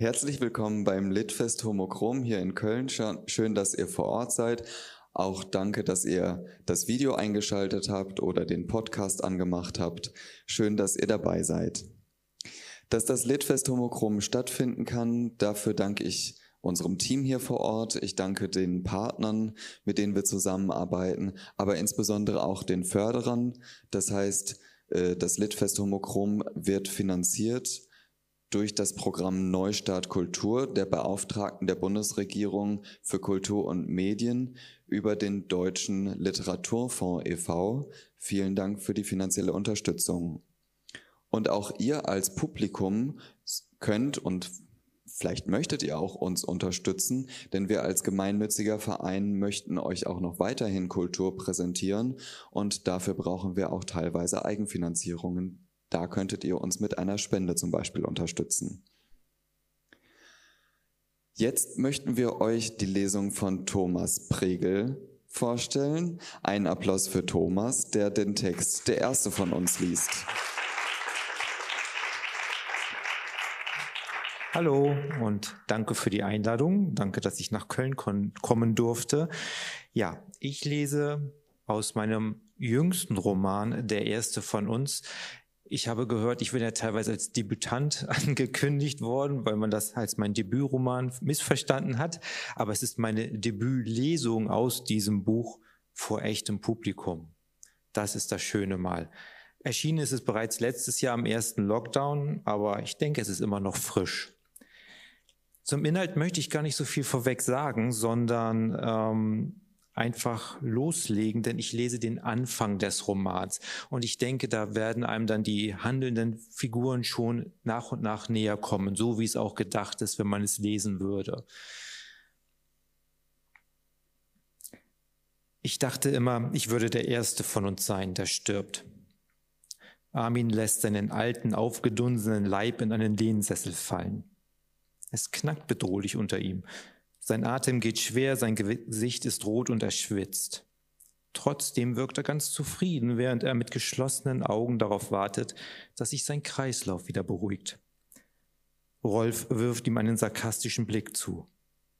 Herzlich willkommen beim Litfest Homochrom hier in Köln. Schön, dass ihr vor Ort seid. Auch danke, dass ihr das Video eingeschaltet habt oder den Podcast angemacht habt. Schön, dass ihr dabei seid. Dass das Litfest Homochrom stattfinden kann, dafür danke ich unserem Team hier vor Ort. Ich danke den Partnern, mit denen wir zusammenarbeiten, aber insbesondere auch den Förderern. Das heißt, äh, das Litfest Homochrom wird finanziert durch das Programm Neustart Kultur der Beauftragten der Bundesregierung für Kultur und Medien über den Deutschen Literaturfonds e.V. Vielen Dank für die finanzielle Unterstützung. Und auch ihr als Publikum könnt und vielleicht möchtet ihr auch uns unterstützen, denn wir als gemeinnütziger Verein möchten euch auch noch weiterhin Kultur präsentieren und dafür brauchen wir auch teilweise Eigenfinanzierungen da könntet ihr uns mit einer Spende zum Beispiel unterstützen. Jetzt möchten wir euch die Lesung von Thomas Pregel vorstellen. Ein Applaus für Thomas, der den Text der erste von uns liest. Hallo und danke für die Einladung. Danke, dass ich nach Köln kommen durfte. Ja, ich lese aus meinem jüngsten Roman, der erste von uns, ich habe gehört, ich bin ja teilweise als Debütant angekündigt worden, weil man das als mein Debütroman missverstanden hat. Aber es ist meine Debütlesung aus diesem Buch vor echtem Publikum. Das ist das Schöne mal. Erschienen ist es bereits letztes Jahr im ersten Lockdown, aber ich denke, es ist immer noch frisch. Zum Inhalt möchte ich gar nicht so viel vorweg sagen, sondern ähm, einfach loslegen, denn ich lese den Anfang des Romans und ich denke, da werden einem dann die handelnden Figuren schon nach und nach näher kommen, so wie es auch gedacht ist, wenn man es lesen würde. Ich dachte immer, ich würde der Erste von uns sein, der stirbt. Armin lässt seinen alten, aufgedunsenen Leib in einen Lehnsessel fallen. Es knackt bedrohlich unter ihm. Sein Atem geht schwer, sein Gesicht ist rot und er schwitzt. Trotzdem wirkt er ganz zufrieden, während er mit geschlossenen Augen darauf wartet, dass sich sein Kreislauf wieder beruhigt. Rolf wirft ihm einen sarkastischen Blick zu.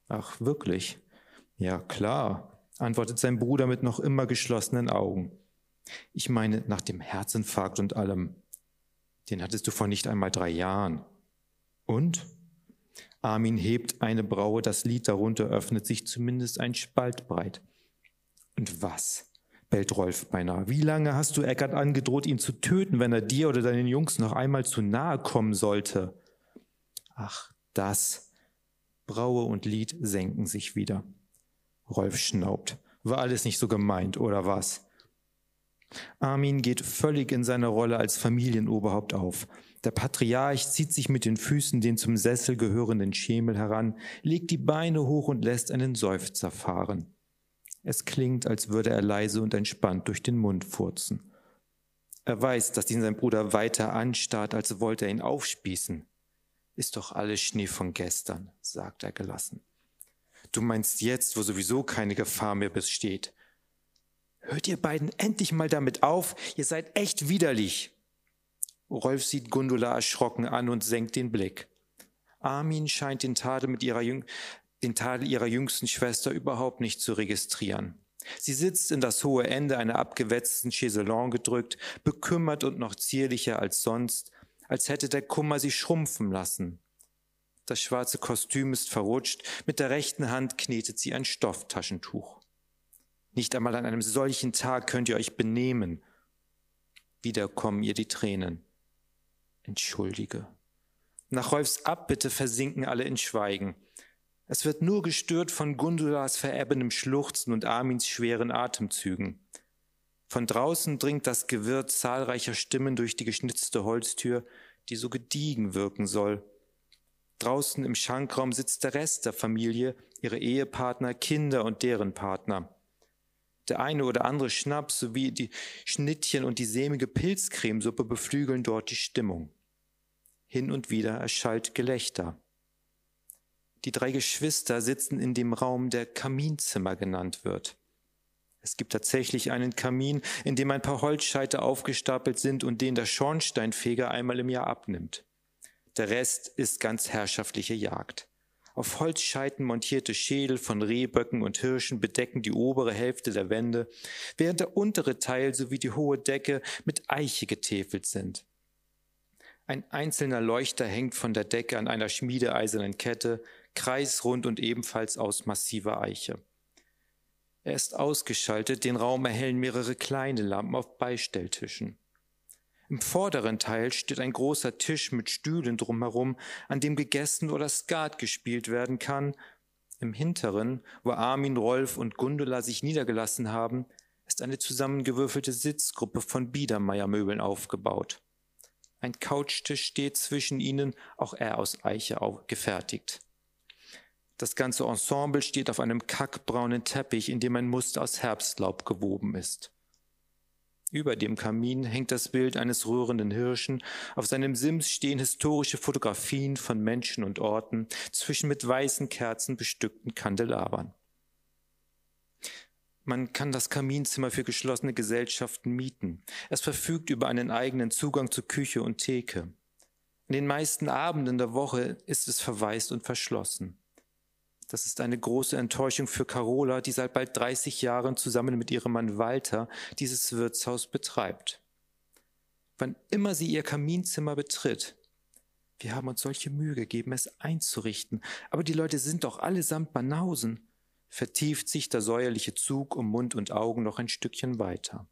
Ach, wirklich? Ja, klar, antwortet sein Bruder mit noch immer geschlossenen Augen. Ich meine, nach dem Herzinfarkt und allem. Den hattest du vor nicht einmal drei Jahren. Und? Armin hebt eine Braue, das Lied darunter öffnet sich zumindest ein Spalt breit. Und was? bellt Rolf beinahe. Wie lange hast du Eckert angedroht, ihn zu töten, wenn er dir oder deinen Jungs noch einmal zu nahe kommen sollte? Ach, das. Braue und Lied senken sich wieder. Rolf schnaubt. War alles nicht so gemeint, oder was? Armin geht völlig in seiner Rolle als Familienoberhaupt auf. Der Patriarch zieht sich mit den Füßen den zum Sessel gehörenden Schemel heran, legt die Beine hoch und lässt einen Seufzer fahren. Es klingt, als würde er leise und entspannt durch den Mund furzen. Er weiß, dass ihn sein Bruder weiter anstarrt, als wollte er ihn aufspießen. Ist doch alles Schnee von gestern, sagt er gelassen. Du meinst jetzt, wo sowieso keine Gefahr mehr besteht. Hört ihr beiden endlich mal damit auf? Ihr seid echt widerlich. Rolf sieht Gundula erschrocken an und senkt den Blick. Armin scheint den Tadel mit ihrer Jüng den Tadel ihrer jüngsten Schwester überhaupt nicht zu registrieren. Sie sitzt in das hohe Ende einer abgewetzten Chaiselon gedrückt, bekümmert und noch zierlicher als sonst, als hätte der Kummer sie schrumpfen lassen. Das schwarze Kostüm ist verrutscht, mit der rechten Hand knetet sie ein Stofftaschentuch. Nicht einmal an einem solchen Tag könnt ihr euch benehmen. Wieder kommen ihr die Tränen. Entschuldige. Nach Rolfs Abbitte versinken alle in Schweigen. Es wird nur gestört von Gundulas verebbendem Schluchzen und Armins schweren Atemzügen. Von draußen dringt das Gewirr zahlreicher Stimmen durch die geschnitzte Holztür, die so gediegen wirken soll. Draußen im Schankraum sitzt der Rest der Familie, ihre Ehepartner, Kinder und deren Partner. Der eine oder andere Schnaps sowie die Schnittchen und die sämige Pilzcremesuppe beflügeln dort die Stimmung. Hin und wieder erschallt Gelächter. Die drei Geschwister sitzen in dem Raum, der Kaminzimmer genannt wird. Es gibt tatsächlich einen Kamin, in dem ein paar Holzscheite aufgestapelt sind und den der Schornsteinfeger einmal im Jahr abnimmt. Der Rest ist ganz herrschaftliche Jagd. Auf Holzscheiten montierte Schädel von Rehböcken und Hirschen bedecken die obere Hälfte der Wände, während der untere Teil sowie die hohe Decke mit Eiche getäfelt sind. Ein einzelner Leuchter hängt von der Decke an einer schmiedeeisernen Kette, kreisrund und ebenfalls aus massiver Eiche. Er ist ausgeschaltet, den Raum erhellen mehrere kleine Lampen auf Beistelltischen. Im vorderen Teil steht ein großer Tisch mit Stühlen drumherum, an dem gegessen oder Skat gespielt werden kann. Im hinteren, wo Armin, Rolf und Gundula sich niedergelassen haben, ist eine zusammengewürfelte Sitzgruppe von Biedermeiermöbeln aufgebaut. Ein Couchtisch steht zwischen ihnen, auch er aus Eiche gefertigt. Das ganze Ensemble steht auf einem kackbraunen Teppich, in dem ein Muster aus Herbstlaub gewoben ist. Über dem Kamin hängt das Bild eines rührenden Hirschen. Auf seinem Sims stehen historische Fotografien von Menschen und Orten zwischen mit weißen Kerzen bestückten Kandelabern. Man kann das Kaminzimmer für geschlossene Gesellschaften mieten. Es verfügt über einen eigenen Zugang zu Küche und Theke. In den meisten Abenden der Woche ist es verwaist und verschlossen. Das ist eine große Enttäuschung für Carola, die seit bald 30 Jahren zusammen mit ihrem Mann Walter dieses Wirtshaus betreibt. Wann immer sie ihr Kaminzimmer betritt, wir haben uns solche Mühe gegeben, es einzurichten, aber die Leute sind doch allesamt Banausen, vertieft sich der säuerliche Zug um Mund und Augen noch ein Stückchen weiter.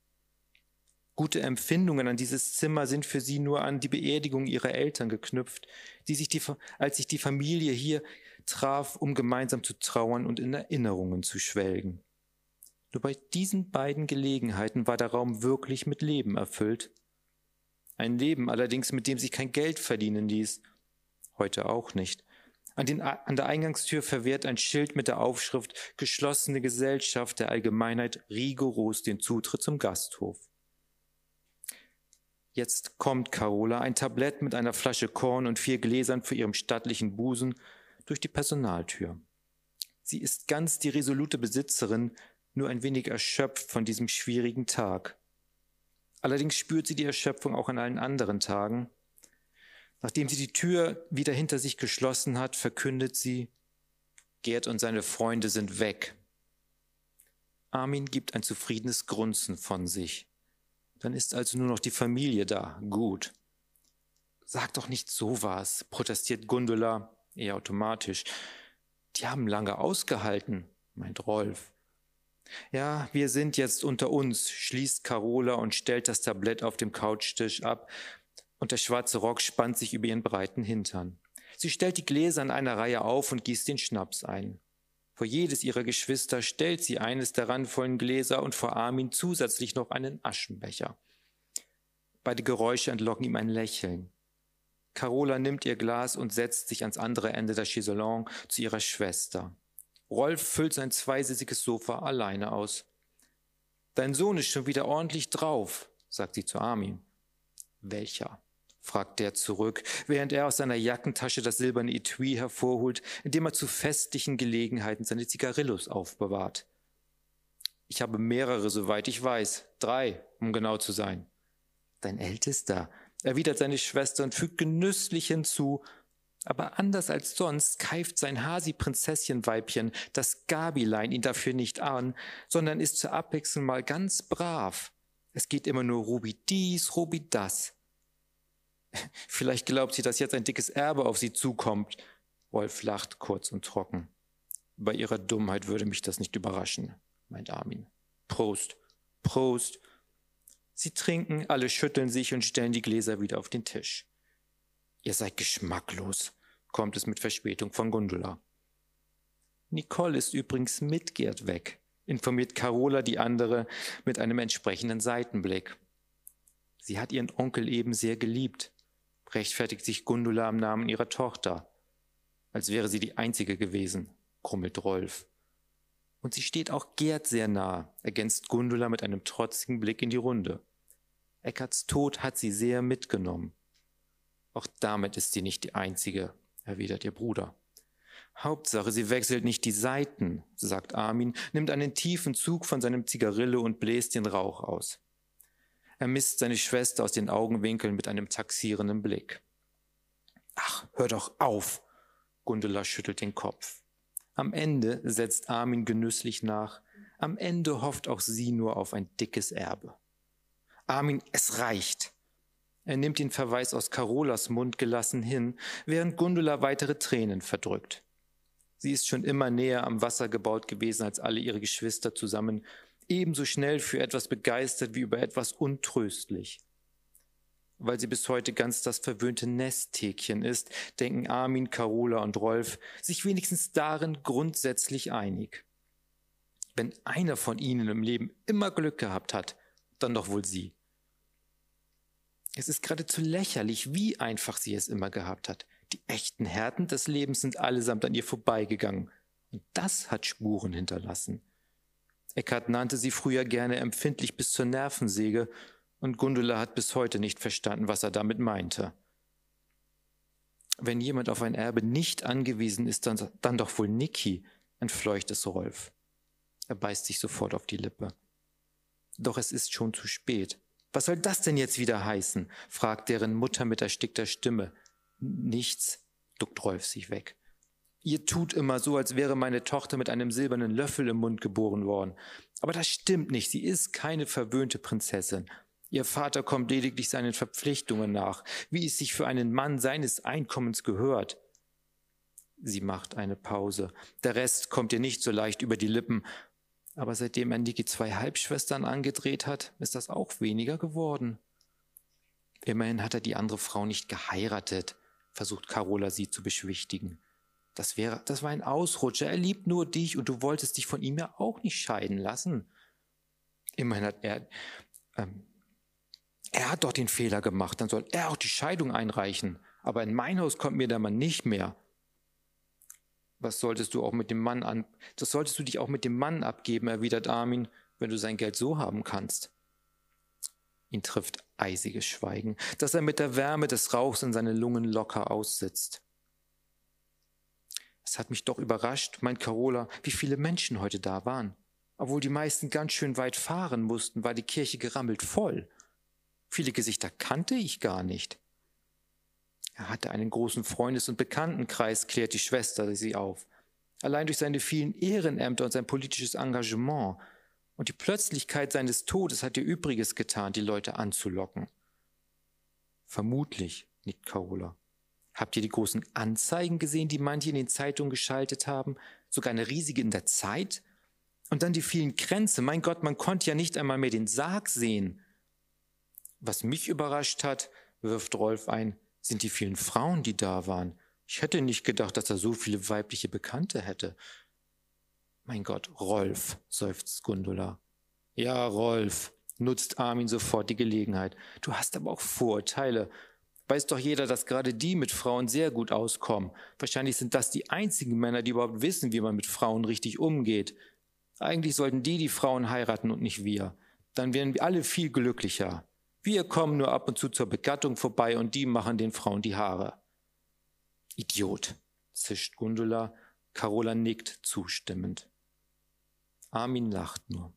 Gute Empfindungen an dieses Zimmer sind für sie nur an die Beerdigung ihrer Eltern geknüpft, die sich die, als sich die Familie hier traf, um gemeinsam zu trauern und in Erinnerungen zu schwelgen. Nur bei diesen beiden Gelegenheiten war der Raum wirklich mit Leben erfüllt. Ein Leben allerdings, mit dem sich kein Geld verdienen ließ. Heute auch nicht. An, den, an der Eingangstür verwehrt ein Schild mit der Aufschrift Geschlossene Gesellschaft der Allgemeinheit rigoros den Zutritt zum Gasthof. Jetzt kommt Carola, ein Tablett mit einer Flasche Korn und vier Gläsern für ihrem stattlichen Busen durch die Personaltür. Sie ist ganz die resolute Besitzerin, nur ein wenig erschöpft von diesem schwierigen Tag. Allerdings spürt sie die Erschöpfung auch an allen anderen Tagen. Nachdem sie die Tür wieder hinter sich geschlossen hat, verkündet sie, Gerd und seine Freunde sind weg. Armin gibt ein zufriedenes Grunzen von sich. Dann ist also nur noch die Familie da. Gut. Sag doch nicht sowas, protestiert Gundula eher automatisch. Die haben lange ausgehalten, meint Rolf. Ja, wir sind jetzt unter uns, schließt Carola und stellt das Tablett auf dem Couchtisch ab, und der schwarze Rock spannt sich über ihren breiten Hintern. Sie stellt die Gläser in einer Reihe auf und gießt den Schnaps ein. Vor jedes ihrer Geschwister stellt sie eines der randvollen Gläser und vor Armin zusätzlich noch einen Aschenbecher. Beide Geräusche entlocken ihm ein Lächeln. Carola nimmt ihr Glas und setzt sich ans andere Ende der Chaiselongue zu ihrer Schwester. Rolf füllt sein zweisissiges Sofa alleine aus. Dein Sohn ist schon wieder ordentlich drauf, sagt sie zu Armin. Welcher? Fragt der zurück, während er aus seiner Jackentasche das silberne Etui hervorholt, in dem er zu festlichen Gelegenheiten seine Zigarillos aufbewahrt. Ich habe mehrere, soweit ich weiß. Drei, um genau zu sein. Dein Ältester, erwidert seine Schwester und fügt genüsslich hinzu, aber anders als sonst keift sein Hasi-Prinzesschenweibchen, das Gabilein, ihn dafür nicht an, sondern ist zur Abwechslung mal ganz brav. Es geht immer nur Ruby dies, Ruby das. Vielleicht glaubt sie, dass jetzt ein dickes Erbe auf sie zukommt. Wolf lacht kurz und trocken. Bei ihrer Dummheit würde mich das nicht überraschen, meint Armin. Prost, Prost. Sie trinken, alle schütteln sich und stellen die Gläser wieder auf den Tisch. Ihr seid geschmacklos, kommt es mit Verspätung von Gundula. Nicole ist übrigens mit Gerd weg, informiert Carola die andere mit einem entsprechenden Seitenblick. Sie hat ihren Onkel eben sehr geliebt, rechtfertigt sich Gundula am Namen ihrer Tochter, als wäre sie die einzige gewesen, krummelt Rolf. Und sie steht auch Gerd sehr nah, ergänzt Gundula mit einem trotzigen Blick in die Runde. Eckarts Tod hat sie sehr mitgenommen. Auch damit ist sie nicht die Einzige, erwidert ihr Bruder. Hauptsache, sie wechselt nicht die Seiten, sagt Armin, nimmt einen tiefen Zug von seinem Zigarille und bläst den Rauch aus. Er misst seine Schwester aus den Augenwinkeln mit einem taxierenden Blick. Ach, hör doch auf. Gundula schüttelt den Kopf. Am Ende setzt Armin genüsslich nach. Am Ende hofft auch sie nur auf ein dickes Erbe. Armin, es reicht. Er nimmt den Verweis aus Carolas Mund gelassen hin, während Gundula weitere Tränen verdrückt. Sie ist schon immer näher am Wasser gebaut gewesen als alle ihre Geschwister zusammen, ebenso schnell für etwas begeistert wie über etwas untröstlich. Weil sie bis heute ganz das verwöhnte Nesthäkchen ist, denken Armin, Carola und Rolf sich wenigstens darin grundsätzlich einig. Wenn einer von ihnen im Leben immer Glück gehabt hat, dann doch wohl sie. Es ist geradezu lächerlich, wie einfach sie es immer gehabt hat. Die echten Härten des Lebens sind allesamt an ihr vorbeigegangen. Und das hat Spuren hinterlassen. Eckhart nannte sie früher gerne empfindlich bis zur Nervensäge, und Gundula hat bis heute nicht verstanden, was er damit meinte. Wenn jemand auf ein Erbe nicht angewiesen ist, dann, dann doch wohl Niki, entfleucht es Rolf. Er beißt sich sofort auf die Lippe. Doch es ist schon zu spät. Was soll das denn jetzt wieder heißen? fragt deren Mutter mit erstickter Stimme. Nichts, duckt Rolf sich weg. Ihr tut immer so, als wäre meine Tochter mit einem silbernen Löffel im Mund geboren worden. Aber das stimmt nicht. Sie ist keine verwöhnte Prinzessin. Ihr Vater kommt lediglich seinen Verpflichtungen nach, wie es sich für einen Mann seines Einkommens gehört. Sie macht eine Pause. Der Rest kommt ihr nicht so leicht über die Lippen. Aber seitdem er Niki zwei Halbschwestern angedreht hat, ist das auch weniger geworden. Immerhin hat er die andere Frau nicht geheiratet, versucht Carola sie zu beschwichtigen. Das wäre, das war ein Ausrutscher. Er liebt nur dich und du wolltest dich von ihm ja auch nicht scheiden lassen. Immerhin hat er, ähm, er hat doch den Fehler gemacht, dann soll er auch die Scheidung einreichen. Aber in mein Haus kommt mir der Mann nicht mehr. Was solltest du auch mit dem Mann an, das solltest du dich auch mit dem Mann abgeben, erwidert Armin, wenn du sein Geld so haben kannst. Ihn trifft eisiges Schweigen, das er mit der Wärme des Rauchs in seine Lungen locker aussitzt. Es hat mich doch überrascht, meint Carola, wie viele Menschen heute da waren. Obwohl die meisten ganz schön weit fahren mussten, war die Kirche gerammelt voll. Viele Gesichter kannte ich gar nicht. Er hatte einen großen Freundes- und Bekanntenkreis, klärt die Schwester sie auf. Allein durch seine vielen Ehrenämter und sein politisches Engagement und die Plötzlichkeit seines Todes hat ihr Übriges getan, die Leute anzulocken. Vermutlich, nickt Carola. Habt ihr die großen Anzeigen gesehen, die manche in den Zeitungen geschaltet haben? Sogar eine riesige in der Zeit? Und dann die vielen Kränze. Mein Gott, man konnte ja nicht einmal mehr den Sarg sehen. Was mich überrascht hat, wirft Rolf ein, sind die vielen Frauen, die da waren. Ich hätte nicht gedacht, dass er so viele weibliche Bekannte hätte. Mein Gott, Rolf, seufzt Gundula. Ja, Rolf, nutzt Armin sofort die Gelegenheit. Du hast aber auch Vorurteile. Weiß doch jeder, dass gerade die mit Frauen sehr gut auskommen. Wahrscheinlich sind das die einzigen Männer, die überhaupt wissen, wie man mit Frauen richtig umgeht. Eigentlich sollten die die Frauen heiraten und nicht wir. Dann wären wir alle viel glücklicher. Wir kommen nur ab und zu zur Begattung vorbei und die machen den Frauen die Haare. Idiot, zischt Gundula. Carola nickt zustimmend. Armin lacht nur.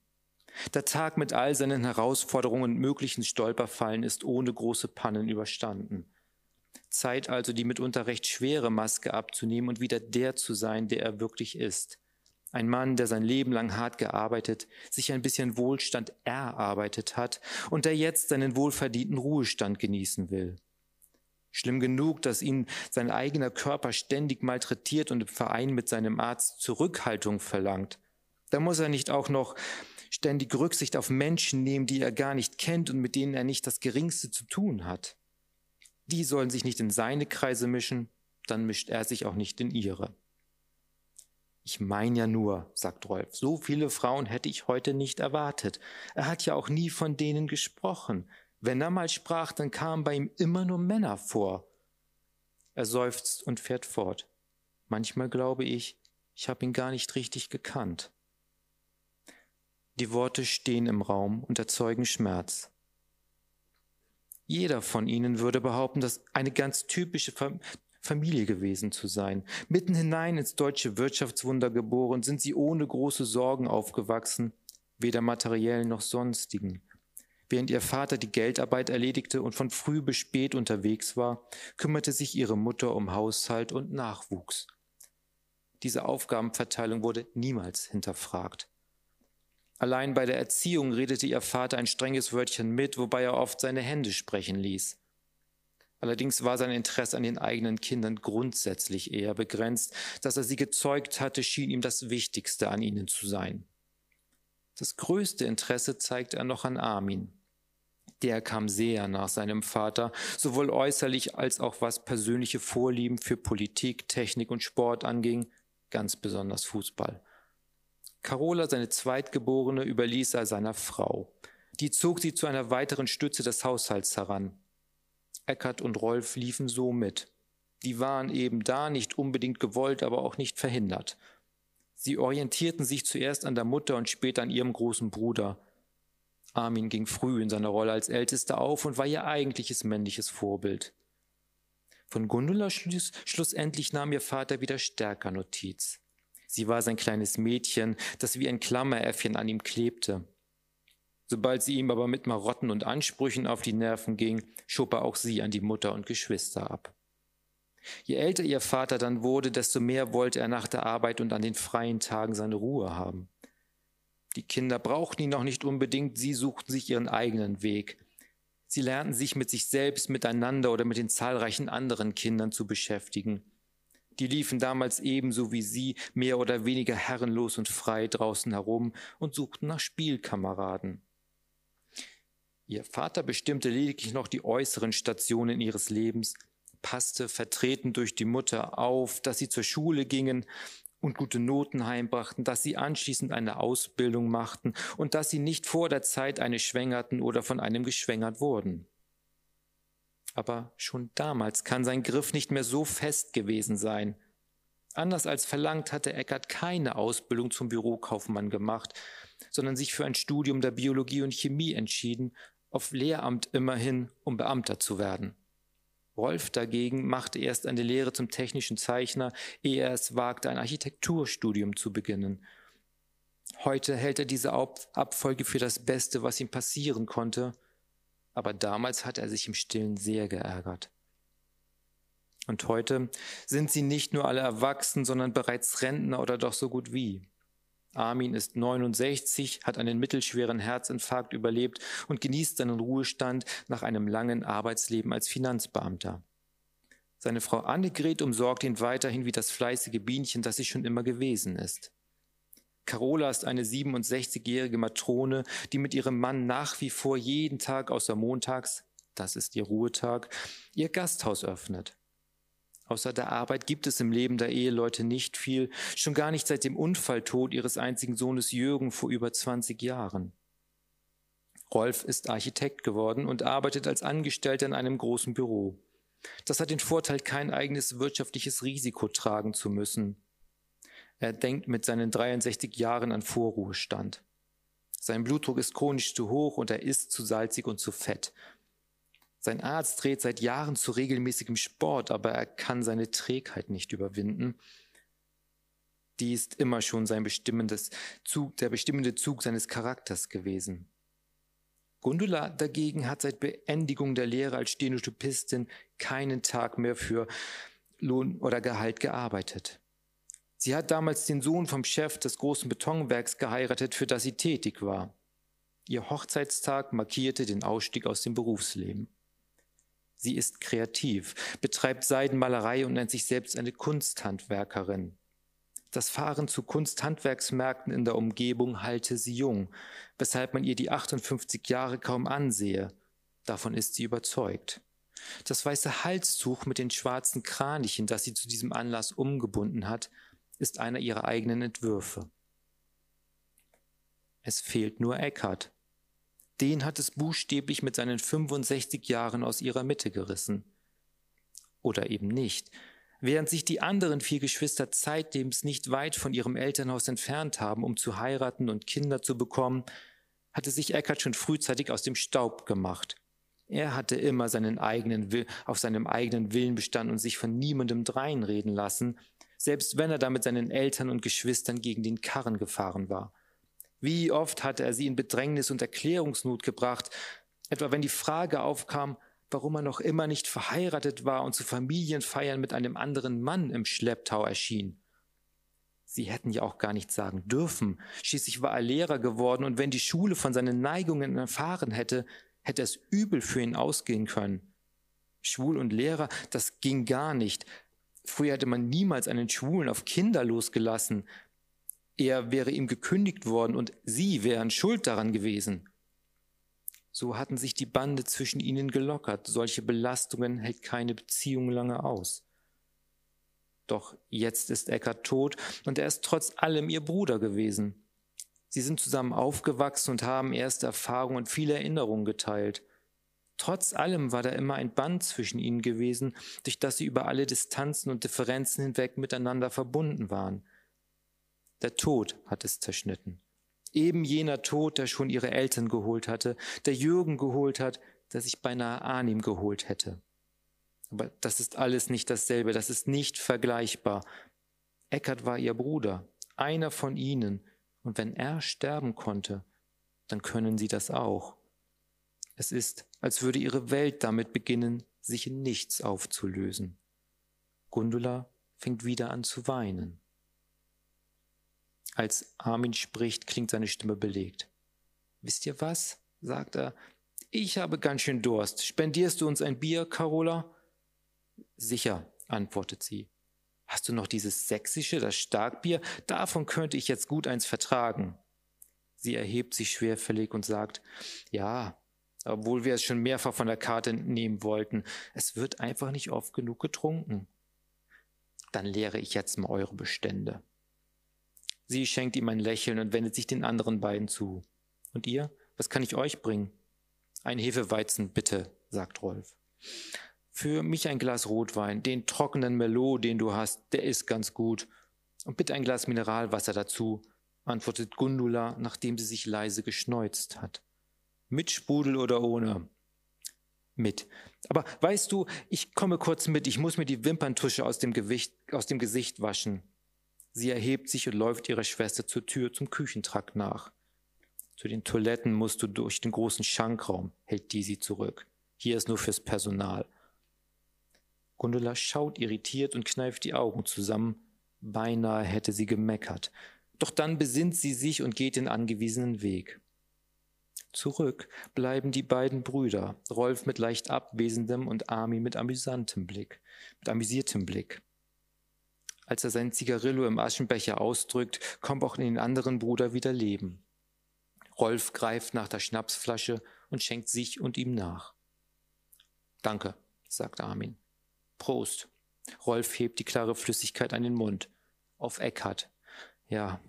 Der Tag mit all seinen Herausforderungen und möglichen Stolperfallen ist ohne große Pannen überstanden. Zeit also, die mitunter recht schwere Maske abzunehmen und wieder der zu sein, der er wirklich ist. Ein Mann, der sein Leben lang hart gearbeitet, sich ein bisschen Wohlstand erarbeitet hat und der jetzt seinen wohlverdienten Ruhestand genießen will. Schlimm genug, dass ihn sein eigener Körper ständig malträtiert und im Verein mit seinem Arzt Zurückhaltung verlangt. Da muss er nicht auch noch ständig Rücksicht auf Menschen nehmen, die er gar nicht kennt und mit denen er nicht das geringste zu tun hat. Die sollen sich nicht in seine Kreise mischen, dann mischt er sich auch nicht in ihre. Ich meine ja nur, sagt Rolf, so viele Frauen hätte ich heute nicht erwartet. Er hat ja auch nie von denen gesprochen. Wenn er mal sprach, dann kamen bei ihm immer nur Männer vor. Er seufzt und fährt fort. Manchmal glaube ich, ich habe ihn gar nicht richtig gekannt. Die Worte stehen im Raum und erzeugen Schmerz. Jeder von ihnen würde behaupten, dass eine ganz typische Familie gewesen zu sein. Mitten hinein ins deutsche Wirtschaftswunder geboren, sind sie ohne große Sorgen aufgewachsen, weder materiell noch sonstigen. Während ihr Vater die Geldarbeit erledigte und von früh bis spät unterwegs war, kümmerte sich ihre Mutter um Haushalt und Nachwuchs. Diese Aufgabenverteilung wurde niemals hinterfragt. Allein bei der Erziehung redete ihr Vater ein strenges Wörtchen mit, wobei er oft seine Hände sprechen ließ. Allerdings war sein Interesse an den eigenen Kindern grundsätzlich eher begrenzt. Dass er sie gezeugt hatte, schien ihm das Wichtigste an ihnen zu sein. Das größte Interesse zeigte er noch an Armin. Der kam sehr nach seinem Vater, sowohl äußerlich als auch was persönliche Vorlieben für Politik, Technik und Sport anging, ganz besonders Fußball. Carola, seine Zweitgeborene, überließ er seiner Frau. Die zog sie zu einer weiteren Stütze des Haushalts heran. Eckart und Rolf liefen so mit. Die waren eben da, nicht unbedingt gewollt, aber auch nicht verhindert. Sie orientierten sich zuerst an der Mutter und später an ihrem großen Bruder. Armin ging früh in seiner Rolle als Ältester auf und war ihr eigentliches männliches Vorbild. Von Gundula schluss, schlussendlich nahm ihr Vater wieder stärker Notiz. Sie war sein kleines Mädchen, das wie ein Klammeräffchen an ihm klebte. Sobald sie ihm aber mit Marotten und Ansprüchen auf die Nerven ging, schob er auch sie an die Mutter und Geschwister ab. Je älter ihr Vater dann wurde, desto mehr wollte er nach der Arbeit und an den freien Tagen seine Ruhe haben. Die Kinder brauchten ihn noch nicht unbedingt, sie suchten sich ihren eigenen Weg. Sie lernten sich mit sich selbst, miteinander oder mit den zahlreichen anderen Kindern zu beschäftigen. Die liefen damals ebenso wie sie mehr oder weniger herrenlos und frei draußen herum und suchten nach Spielkameraden. Ihr Vater bestimmte lediglich noch die äußeren Stationen ihres Lebens, passte vertreten durch die Mutter auf, dass sie zur Schule gingen und gute Noten heimbrachten, dass sie anschließend eine Ausbildung machten und dass sie nicht vor der Zeit eine schwängerten oder von einem geschwängert wurden. Aber schon damals kann sein Griff nicht mehr so fest gewesen sein. Anders als verlangt hatte Eckert keine Ausbildung zum Bürokaufmann gemacht, sondern sich für ein Studium der Biologie und Chemie entschieden auf Lehramt immerhin, um Beamter zu werden. Rolf dagegen machte erst eine Lehre zum technischen Zeichner, ehe er es wagte, ein Architekturstudium zu beginnen. Heute hält er diese Abfolge für das Beste, was ihm passieren konnte, aber damals hat er sich im Stillen sehr geärgert. Und heute sind sie nicht nur alle erwachsen, sondern bereits Rentner oder doch so gut wie. Armin ist 69, hat einen mittelschweren Herzinfarkt überlebt und genießt seinen Ruhestand nach einem langen Arbeitsleben als Finanzbeamter. Seine Frau Annegret umsorgt ihn weiterhin wie das fleißige Bienchen, das sie schon immer gewesen ist. Carola ist eine 67-jährige Matrone, die mit ihrem Mann nach wie vor jeden Tag außer montags, das ist ihr Ruhetag, ihr Gasthaus öffnet. Außer der Arbeit gibt es im Leben der Eheleute nicht viel, schon gar nicht seit dem Unfalltod ihres einzigen Sohnes Jürgen vor über 20 Jahren. Rolf ist Architekt geworden und arbeitet als Angestellter in einem großen Büro. Das hat den Vorteil, kein eigenes wirtschaftliches Risiko tragen zu müssen. Er denkt mit seinen 63 Jahren an Vorruhestand. Sein Blutdruck ist chronisch zu hoch und er isst zu salzig und zu fett. Sein Arzt dreht seit Jahren zu regelmäßigem Sport, aber er kann seine Trägheit nicht überwinden. Die ist immer schon sein bestimmendes Zug, der bestimmende Zug seines Charakters gewesen. Gundula dagegen hat seit Beendigung der Lehre als Stenotypistin keinen Tag mehr für Lohn oder Gehalt gearbeitet. Sie hat damals den Sohn vom Chef des großen Betonwerks geheiratet, für das sie tätig war. Ihr Hochzeitstag markierte den Ausstieg aus dem Berufsleben. Sie ist kreativ, betreibt Seidenmalerei und nennt sich selbst eine Kunsthandwerkerin. Das Fahren zu Kunsthandwerksmärkten in der Umgebung halte sie jung, weshalb man ihr die 58 Jahre kaum ansehe. Davon ist sie überzeugt. Das weiße Halstuch mit den schwarzen Kranichen, das sie zu diesem Anlass umgebunden hat, ist einer ihrer eigenen Entwürfe. Es fehlt nur Eckhart, den hat es buchstäblich mit seinen 65 Jahren aus ihrer Mitte gerissen. Oder eben nicht. Während sich die anderen vier Geschwister zeitlebens nicht weit von ihrem Elternhaus entfernt haben, um zu heiraten und Kinder zu bekommen, hatte sich Eckert schon frühzeitig aus dem Staub gemacht. Er hatte immer seinen eigenen Will, auf seinem eigenen Willen bestanden und sich von niemandem dreinreden lassen, selbst wenn er da mit seinen Eltern und Geschwistern gegen den Karren gefahren war. Wie oft hatte er sie in Bedrängnis und Erklärungsnot gebracht, Etwa wenn die Frage aufkam, warum er noch immer nicht verheiratet war und zu Familienfeiern mit einem anderen Mann im Schlepptau erschien. Sie hätten ja auch gar nichts sagen dürfen. Schließlich war er Lehrer geworden und wenn die Schule von seinen Neigungen erfahren hätte, hätte es übel für ihn ausgehen können. Schwul und Lehrer, das ging gar nicht. Früher hätte man niemals einen Schwulen auf Kinder losgelassen. Er wäre ihm gekündigt worden und sie wären schuld daran gewesen. So hatten sich die Bande zwischen ihnen gelockert. Solche Belastungen hält keine Beziehung lange aus. Doch jetzt ist Eckart tot und er ist trotz allem ihr Bruder gewesen. Sie sind zusammen aufgewachsen und haben erste Erfahrungen und viele Erinnerungen geteilt. Trotz allem war da immer ein Band zwischen ihnen gewesen, durch das sie über alle Distanzen und Differenzen hinweg miteinander verbunden waren. Der Tod hat es zerschnitten. Eben jener Tod, der schon ihre Eltern geholt hatte, der Jürgen geholt hat, der sich beinahe Arnim geholt hätte. Aber das ist alles nicht dasselbe, das ist nicht vergleichbar. Eckert war ihr Bruder, einer von ihnen, und wenn er sterben konnte, dann können sie das auch. Es ist, als würde ihre Welt damit beginnen, sich in nichts aufzulösen. Gundula fängt wieder an zu weinen. Als Armin spricht, klingt seine Stimme belegt. Wisst ihr was? sagt er. Ich habe ganz schön Durst. Spendierst du uns ein Bier, Carola? Sicher, antwortet sie. Hast du noch dieses sächsische, das Starkbier? Davon könnte ich jetzt gut eins vertragen. Sie erhebt sich schwerfällig und sagt, ja, obwohl wir es schon mehrfach von der Karte nehmen wollten, es wird einfach nicht oft genug getrunken. Dann leere ich jetzt mal eure Bestände. Sie schenkt ihm ein Lächeln und wendet sich den anderen beiden zu. Und ihr? Was kann ich euch bringen? Ein Hefeweizen, bitte, sagt Rolf. Für mich ein Glas Rotwein, den trockenen Merlot, den du hast, der ist ganz gut. Und bitte ein Glas Mineralwasser dazu, antwortet Gundula, nachdem sie sich leise geschneuzt hat. Mit Sprudel oder ohne? Mit. Aber weißt du, ich komme kurz mit, ich muss mir die Wimperntusche aus dem, Gewicht, aus dem Gesicht waschen. Sie erhebt sich und läuft ihrer Schwester zur Tür zum Küchentrakt nach. Zu den Toiletten musst du durch den großen Schankraum, hält sie zurück. Hier ist nur fürs Personal. Gundula schaut irritiert und kneift die Augen zusammen. Beinahe hätte sie gemeckert. Doch dann besinnt sie sich und geht den angewiesenen Weg. Zurück bleiben die beiden Brüder, Rolf mit leicht abwesendem und Armin mit amüsantem Blick, mit amüsiertem Blick. Als er sein Zigarillo im Aschenbecher ausdrückt, kommt auch in den anderen Bruder wieder Leben. Rolf greift nach der Schnapsflasche und schenkt sich und ihm nach. Danke, sagt Armin. Prost. Rolf hebt die klare Flüssigkeit an den Mund. Auf Eckhart. Ja.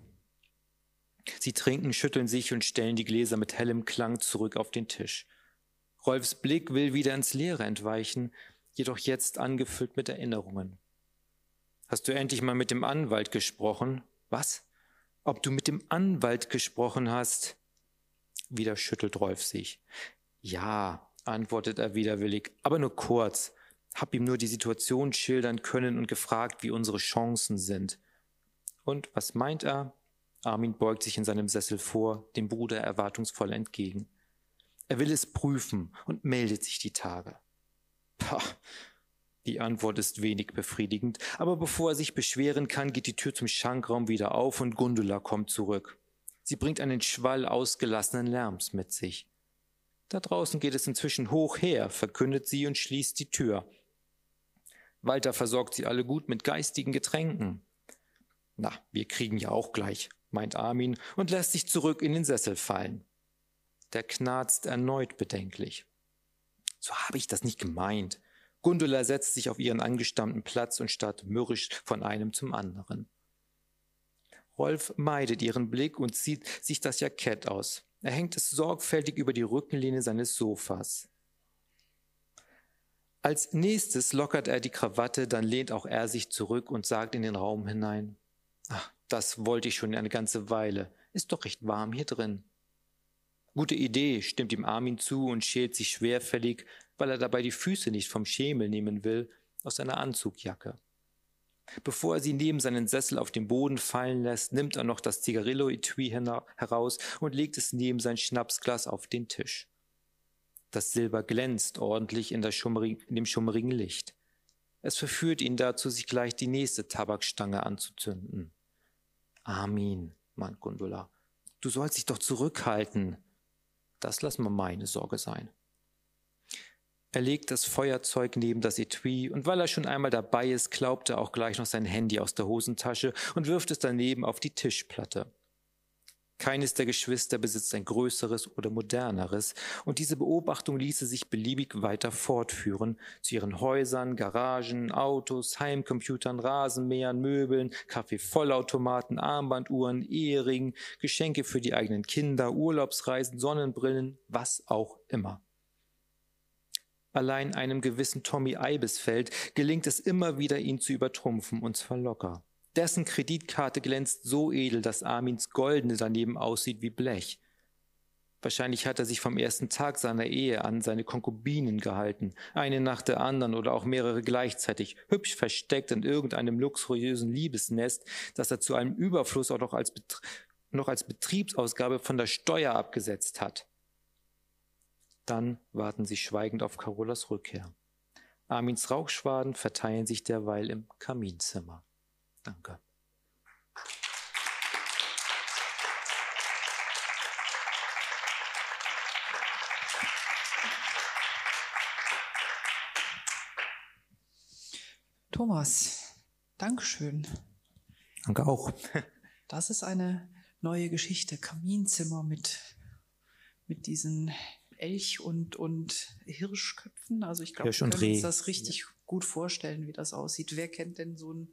Sie trinken, schütteln sich und stellen die Gläser mit hellem Klang zurück auf den Tisch. Rolfs Blick will wieder ins Leere entweichen, jedoch jetzt angefüllt mit Erinnerungen. Hast du endlich mal mit dem Anwalt gesprochen? Was? Ob du mit dem Anwalt gesprochen hast? Wieder schüttelt Rolf sich. Ja, antwortet er widerwillig, aber nur kurz. Hab ihm nur die Situation schildern können und gefragt, wie unsere Chancen sind. Und was meint er? Armin beugt sich in seinem Sessel vor, dem Bruder erwartungsvoll entgegen. Er will es prüfen und meldet sich die Tage. Pah, die Antwort ist wenig befriedigend, aber bevor er sich beschweren kann, geht die Tür zum Schankraum wieder auf und Gundula kommt zurück. Sie bringt einen Schwall ausgelassenen Lärms mit sich. Da draußen geht es inzwischen hoch her, verkündet sie und schließt die Tür. Walter versorgt sie alle gut mit geistigen Getränken. Na, wir kriegen ja auch gleich, meint Armin und lässt sich zurück in den Sessel fallen. Der knarzt erneut bedenklich. So habe ich das nicht gemeint. Gundula setzt sich auf ihren angestammten Platz und starrt mürrisch von einem zum anderen. Rolf meidet ihren Blick und zieht sich das Jackett aus. Er hängt es sorgfältig über die Rückenlehne seines Sofas. Als nächstes lockert er die Krawatte, dann lehnt auch er sich zurück und sagt in den Raum hinein, Ach, das wollte ich schon eine ganze Weile. Ist doch recht warm hier drin. Gute Idee, stimmt ihm Armin zu und schält sich schwerfällig, weil er dabei die Füße nicht vom Schemel nehmen will, aus seiner Anzugjacke. Bevor er sie neben seinen Sessel auf den Boden fallen lässt, nimmt er noch das Zigarillo-Etui heraus und legt es neben sein Schnapsglas auf den Tisch. Das Silber glänzt ordentlich in, in, dem schummerigen Licht. Es verführt ihn dazu, sich gleich die nächste Tabakstange anzuzünden. Amin, meint Gundula. Du sollst dich doch zurückhalten. Das lass mal meine Sorge sein. Er legt das Feuerzeug neben das Etui und weil er schon einmal dabei ist, klaubt er auch gleich noch sein Handy aus der Hosentasche und wirft es daneben auf die Tischplatte. Keines der Geschwister besitzt ein größeres oder moderneres, und diese Beobachtung ließe sich beliebig weiter fortführen zu ihren Häusern, Garagen, Autos, Heimcomputern, Rasenmähern, Möbeln, Kaffeevollautomaten, Armbanduhren, Eheringen, Geschenke für die eigenen Kinder, Urlaubsreisen, Sonnenbrillen, was auch immer. Allein einem gewissen Tommy Eibesfeld gelingt es immer wieder, ihn zu übertrumpfen, und zwar locker. Dessen Kreditkarte glänzt so edel, dass Armins goldene daneben aussieht wie Blech. Wahrscheinlich hat er sich vom ersten Tag seiner Ehe an seine Konkubinen gehalten, eine nach der anderen oder auch mehrere gleichzeitig, hübsch versteckt in irgendeinem luxuriösen Liebesnest, das er zu einem Überfluss auch noch als, noch als Betriebsausgabe von der Steuer abgesetzt hat. Dann warten sie schweigend auf Carolas Rückkehr. Armins Rauchschwaden verteilen sich derweil im Kaminzimmer. Danke. Thomas, Dankeschön. Danke auch. Das ist eine neue Geschichte. Kaminzimmer mit, mit diesen Elch- und, und Hirschköpfen. Also ich glaube, wir können uns das richtig gut vorstellen, wie das aussieht. Wer kennt denn so, ein,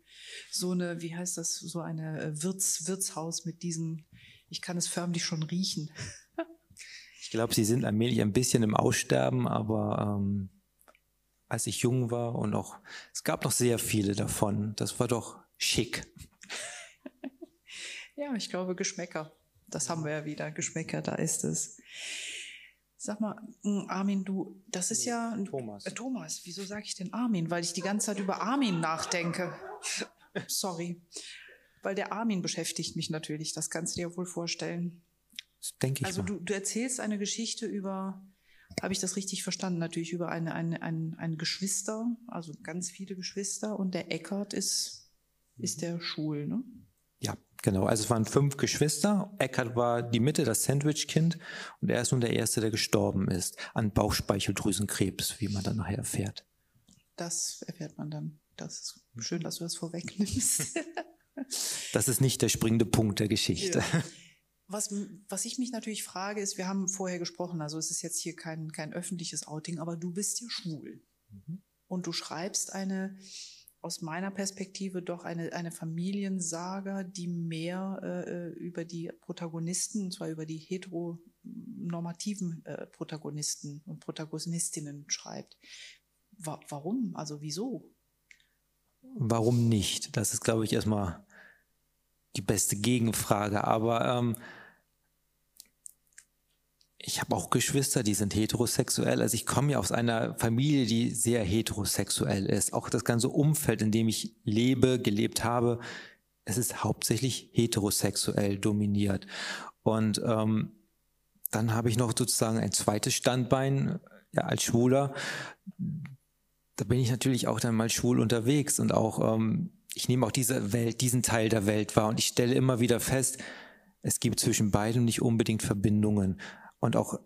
so eine, wie heißt das, so eine äh, Wirts, Wirtshaus mit diesen, ich kann es förmlich schon riechen. ich glaube, sie sind allmählich ein bisschen im Aussterben, aber ähm, als ich jung war und auch, es gab noch sehr viele davon. Das war doch schick. ja, ich glaube, Geschmäcker. Das haben wir ja wieder. Geschmäcker, da ist es. Sag mal, hm, Armin, du, das ist ja Thomas. Äh, Thomas, wieso sage ich denn Armin? Weil ich die ganze Zeit über Armin nachdenke. Sorry. Weil der Armin beschäftigt mich natürlich, das kannst du dir wohl vorstellen. Das denke ich. Also du, du erzählst eine Geschichte über, habe ich das richtig verstanden, natürlich über eine, eine, ein, ein Geschwister, also ganz viele Geschwister und der Eckart ist, ist der Schul, ne? Ja, genau. Also es waren fünf Geschwister. Eckhard war die Mitte, das Sandwich-Kind. Und er ist nun der Erste, der gestorben ist an Bauchspeicheldrüsenkrebs, wie man dann nachher erfährt. Das erfährt man dann. Das ist schön, dass du das vorwegnimmst. das ist nicht der springende Punkt der Geschichte. Ja. Was, was ich mich natürlich frage, ist, wir haben vorher gesprochen, also es ist jetzt hier kein, kein öffentliches Outing, aber du bist ja schwul. Mhm. Und du schreibst eine aus meiner Perspektive doch eine, eine Familiensaga, die mehr äh, über die Protagonisten, und zwar über die heteronormativen äh, Protagonisten und Protagonistinnen schreibt. Wa warum? Also wieso? Warum nicht? Das ist, glaube ich, erstmal die beste Gegenfrage. Aber ähm, ich habe auch Geschwister, die sind heterosexuell. Also ich komme ja aus einer Familie, die sehr heterosexuell ist. Auch das ganze Umfeld, in dem ich lebe, gelebt habe, es ist hauptsächlich heterosexuell dominiert. Und ähm, dann habe ich noch sozusagen ein zweites Standbein ja, als Schwuler. Da bin ich natürlich auch dann mal schwul unterwegs und auch ähm, ich nehme auch diese Welt, diesen Teil der Welt wahr und ich stelle immer wieder fest, es gibt zwischen beiden nicht unbedingt Verbindungen. Und auch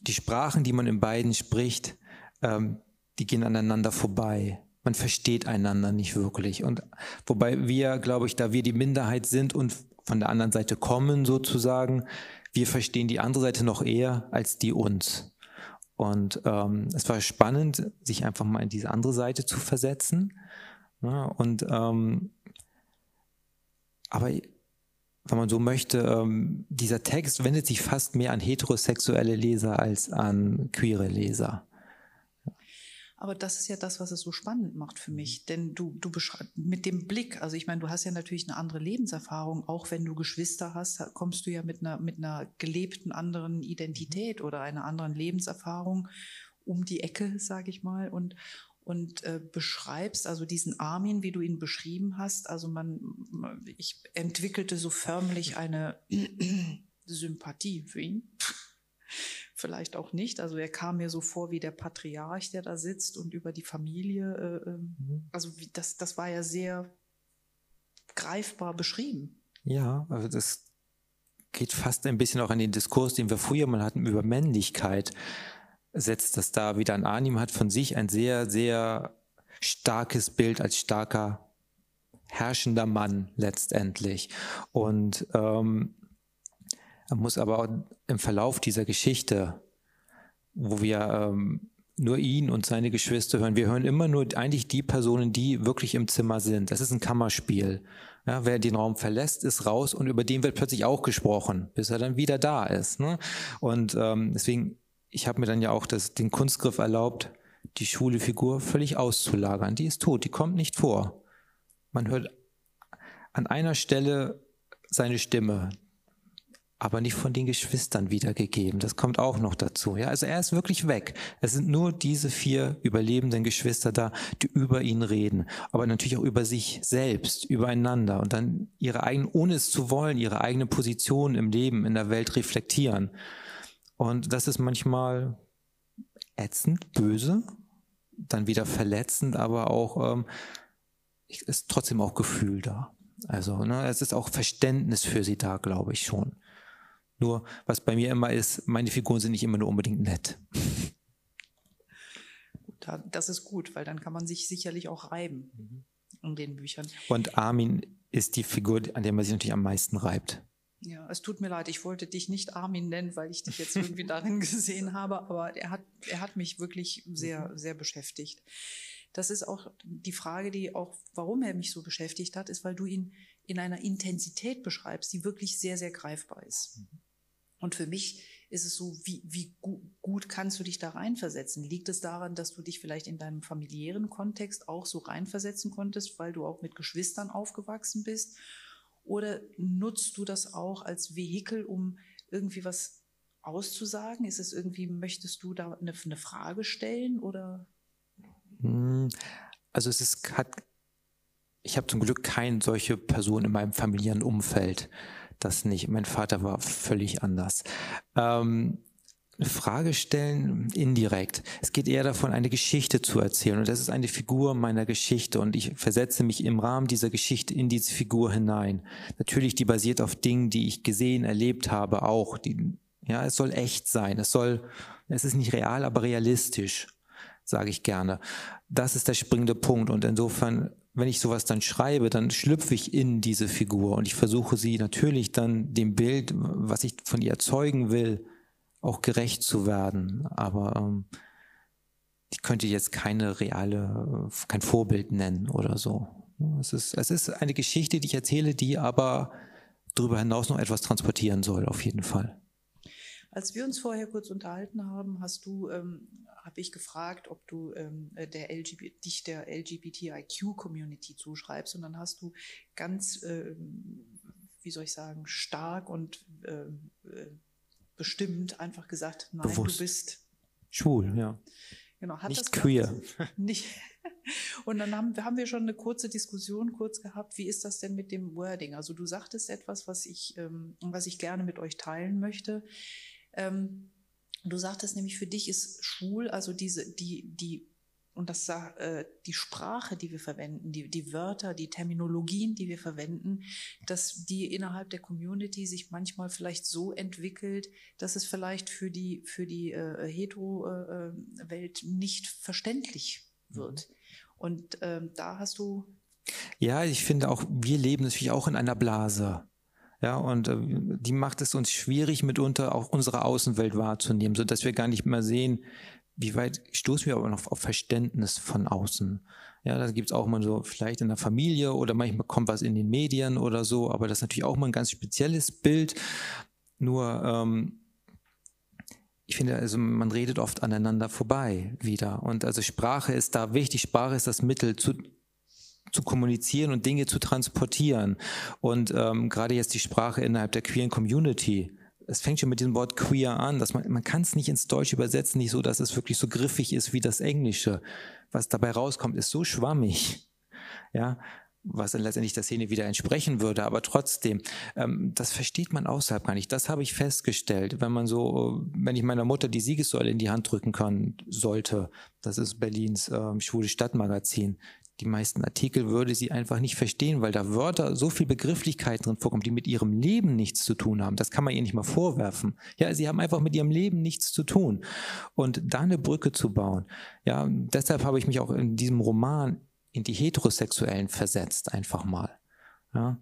die Sprachen, die man in beiden spricht, ähm, die gehen aneinander vorbei. Man versteht einander nicht wirklich. Und wobei wir, glaube ich, da wir die Minderheit sind und von der anderen Seite kommen sozusagen, wir verstehen die andere Seite noch eher als die uns. Und ähm, es war spannend, sich einfach mal in diese andere Seite zu versetzen. Ja, und ähm, aber wenn man so möchte, ähm, dieser Text wendet sich fast mehr an heterosexuelle Leser als an queere Leser. Aber das ist ja das, was es so spannend macht für mich. Denn du, du beschreibst mit dem Blick, also ich meine, du hast ja natürlich eine andere Lebenserfahrung, auch wenn du Geschwister hast, kommst du ja mit einer, mit einer gelebten anderen Identität oder einer anderen Lebenserfahrung um die Ecke, sage ich mal. Und, und äh, beschreibst, also diesen Armin, wie du ihn beschrieben hast. Also man, ich entwickelte so förmlich eine Sympathie für ihn. vielleicht auch nicht. Also er kam mir so vor wie der Patriarch, der da sitzt und über die Familie. Äh, ähm, mhm. Also das, das war ja sehr greifbar beschrieben. Ja, also das geht fast ein bisschen auch an den Diskurs, den wir früher mal hatten über Männlichkeit, setzt das da wieder an. Arnim hat von sich ein sehr, sehr starkes Bild als starker herrschender Mann letztendlich. Und ähm, er muss aber auch im Verlauf dieser Geschichte, wo wir ähm, nur ihn und seine Geschwister hören, wir hören immer nur eigentlich die Personen, die wirklich im Zimmer sind. Das ist ein Kammerspiel. Ja, wer den Raum verlässt, ist raus und über den wird plötzlich auch gesprochen, bis er dann wieder da ist. Ne? Und ähm, deswegen, ich habe mir dann ja auch das, den Kunstgriff erlaubt, die schwule Figur völlig auszulagern. Die ist tot, die kommt nicht vor. Man hört an einer Stelle seine Stimme, aber nicht von den Geschwistern wiedergegeben. Das kommt auch noch dazu. Ja, also er ist wirklich weg. Es sind nur diese vier überlebenden Geschwister da, die über ihn reden, aber natürlich auch über sich selbst, übereinander und dann ihre eigenen, ohne es zu wollen, ihre eigene Position im Leben, in der Welt reflektieren. Und das ist manchmal ätzend, böse, dann wieder verletzend, aber auch ähm, ist trotzdem auch Gefühl da. Also ne, es ist auch Verständnis für sie da, glaube ich schon. Nur was bei mir immer ist, meine Figuren sind nicht immer nur unbedingt nett. Das ist gut, weil dann kann man sich sicherlich auch reiben mhm. in den Büchern. Und Armin ist die Figur, an der man sich natürlich am meisten reibt. Ja, es tut mir leid, ich wollte dich nicht Armin nennen, weil ich dich jetzt irgendwie darin gesehen habe, aber er hat, er hat mich wirklich sehr, mhm. sehr beschäftigt. Das ist auch die Frage, die auch, warum er mich so beschäftigt hat, ist, weil du ihn in einer Intensität beschreibst, die wirklich sehr, sehr greifbar ist. Mhm. Und für mich ist es so, wie, wie gut kannst du dich da reinversetzen? Liegt es daran, dass du dich vielleicht in deinem familiären Kontext auch so reinversetzen konntest, weil du auch mit Geschwistern aufgewachsen bist? Oder nutzt du das auch als Vehikel, um irgendwie was auszusagen? Ist es irgendwie, möchtest du da eine, eine Frage stellen oder? Hm, also es ist, hat, ich habe zum Glück keine solche Person in meinem familiären Umfeld. Das nicht. Mein Vater war völlig anders. Ähm, Frage stellen, indirekt. Es geht eher davon, eine Geschichte zu erzählen. Und das ist eine Figur meiner Geschichte. Und ich versetze mich im Rahmen dieser Geschichte in diese Figur hinein. Natürlich, die basiert auf Dingen, die ich gesehen, erlebt habe, auch. Die, ja, es soll echt sein. Es soll, es ist nicht real, aber realistisch, sage ich gerne. Das ist der springende Punkt. Und insofern wenn ich sowas dann schreibe, dann schlüpfe ich in diese Figur und ich versuche sie natürlich dann dem Bild, was ich von ihr erzeugen will, auch gerecht zu werden. Aber ähm, ich könnte jetzt keine reale, kein Vorbild nennen oder so. Es ist, es ist eine Geschichte, die ich erzähle, die aber darüber hinaus noch etwas transportieren soll, auf jeden Fall. Als wir uns vorher kurz unterhalten haben, hast du ähm, habe ich gefragt, ob du ähm, äh, der LGBT, dich der LGBTIQ-Community zuschreibst. Und dann hast du ganz, äh, wie soll ich sagen, stark und ähm, äh, bestimmt einfach gesagt, nein, Bewusst. du bist schwul, ja. Genau, hat nicht das queer. Nicht. Und dann haben, haben wir schon eine kurze Diskussion kurz gehabt. Wie ist das denn mit dem Wording? Also du sagtest etwas, was ich, ähm, was ich gerne mit euch teilen möchte. Ähm, Du sagtest nämlich, für dich ist schwul, also diese, die, die, und das äh, die Sprache, die wir verwenden, die, die Wörter, die Terminologien, die wir verwenden, dass die innerhalb der Community sich manchmal vielleicht so entwickelt, dass es vielleicht für die, für die äh, Hetero-Welt äh, nicht verständlich wird. Mhm. Und ähm, da hast du. Ja, ich finde auch, wir leben natürlich auch in einer Blase. Ja, und äh, die macht es uns schwierig, mitunter auch unsere Außenwelt wahrzunehmen, so dass wir gar nicht mehr sehen, wie weit stoßen wir aber noch auf Verständnis von außen. Ja, da gibt's auch mal so vielleicht in der Familie oder manchmal kommt was in den Medien oder so, aber das ist natürlich auch mal ein ganz spezielles Bild. Nur ähm, ich finde, also man redet oft aneinander vorbei wieder. Und also Sprache ist da wichtig. Sprache ist das Mittel zu, zu kommunizieren und Dinge zu transportieren. Und ähm, gerade jetzt die Sprache innerhalb der queeren Community. Es fängt schon mit dem Wort queer an, dass man, man kann es nicht ins Deutsche übersetzen, nicht so, dass es wirklich so griffig ist wie das Englische. Was dabei rauskommt, ist so schwammig. Ja, was dann letztendlich der Szene wieder entsprechen würde. Aber trotzdem, ähm, das versteht man außerhalb gar nicht. Das habe ich festgestellt. Wenn man so, wenn ich meiner Mutter die Siegessäule in die Hand drücken kann, sollte, das ist Berlins ähm, Schwule Stadtmagazin, die meisten Artikel würde sie einfach nicht verstehen, weil da Wörter, so viel Begrifflichkeiten drin vorkommen, die mit ihrem Leben nichts zu tun haben. Das kann man ihr nicht mal vorwerfen. Ja, sie haben einfach mit ihrem Leben nichts zu tun. Und da eine Brücke zu bauen. Ja, deshalb habe ich mich auch in diesem Roman in die Heterosexuellen versetzt, einfach mal. Ja,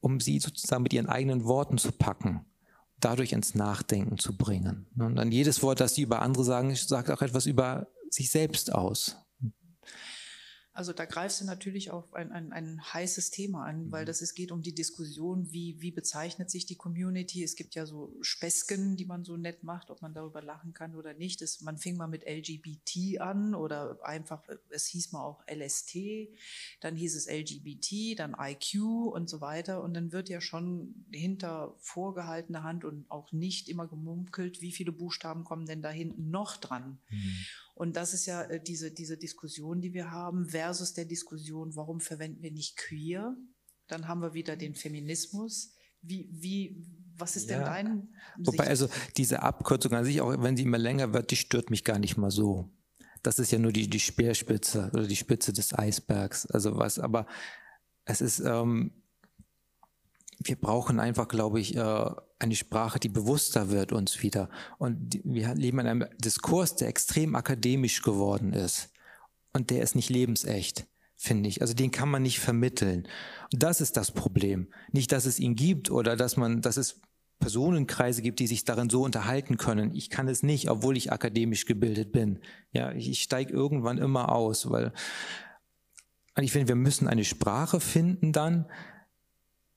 um sie sozusagen mit ihren eigenen Worten zu packen dadurch ins Nachdenken zu bringen. Und dann jedes Wort, das sie über andere sagen, sagt auch etwas über sich selbst aus. Also da greifst du natürlich auf ein, ein, ein heißes Thema an, weil mhm. das es geht um die Diskussion, wie, wie bezeichnet sich die Community. Es gibt ja so Späßchen, die man so nett macht, ob man darüber lachen kann oder nicht. Das, man fing mal mit LGBT an oder einfach, es hieß mal auch LST, dann hieß es LGBT, dann IQ und so weiter. Und dann wird ja schon hinter vorgehaltener Hand und auch nicht immer gemunkelt, wie viele Buchstaben kommen denn da hinten noch dran. Mhm. Und das ist ja äh, diese, diese Diskussion, die wir haben, versus der Diskussion, warum verwenden wir nicht queer? Dann haben wir wieder den Feminismus. Wie, wie, was ist ja. denn dein? Wobei, also diese Abkürzung an sich, auch wenn sie immer länger wird, die stört mich gar nicht mal so. Das ist ja nur die, die Speerspitze oder die Spitze des Eisbergs. Also was, aber es ist, ähm, wir brauchen einfach, glaube ich, äh, eine Sprache, die bewusster wird uns wieder. Und wir leben in einem Diskurs, der extrem akademisch geworden ist. Und der ist nicht lebensecht, finde ich. Also den kann man nicht vermitteln. Und das ist das Problem. Nicht, dass es ihn gibt oder dass man, dass es Personenkreise gibt, die sich darin so unterhalten können. Ich kann es nicht, obwohl ich akademisch gebildet bin. Ja, ich steige irgendwann immer aus, weil ich finde, wir müssen eine Sprache finden dann,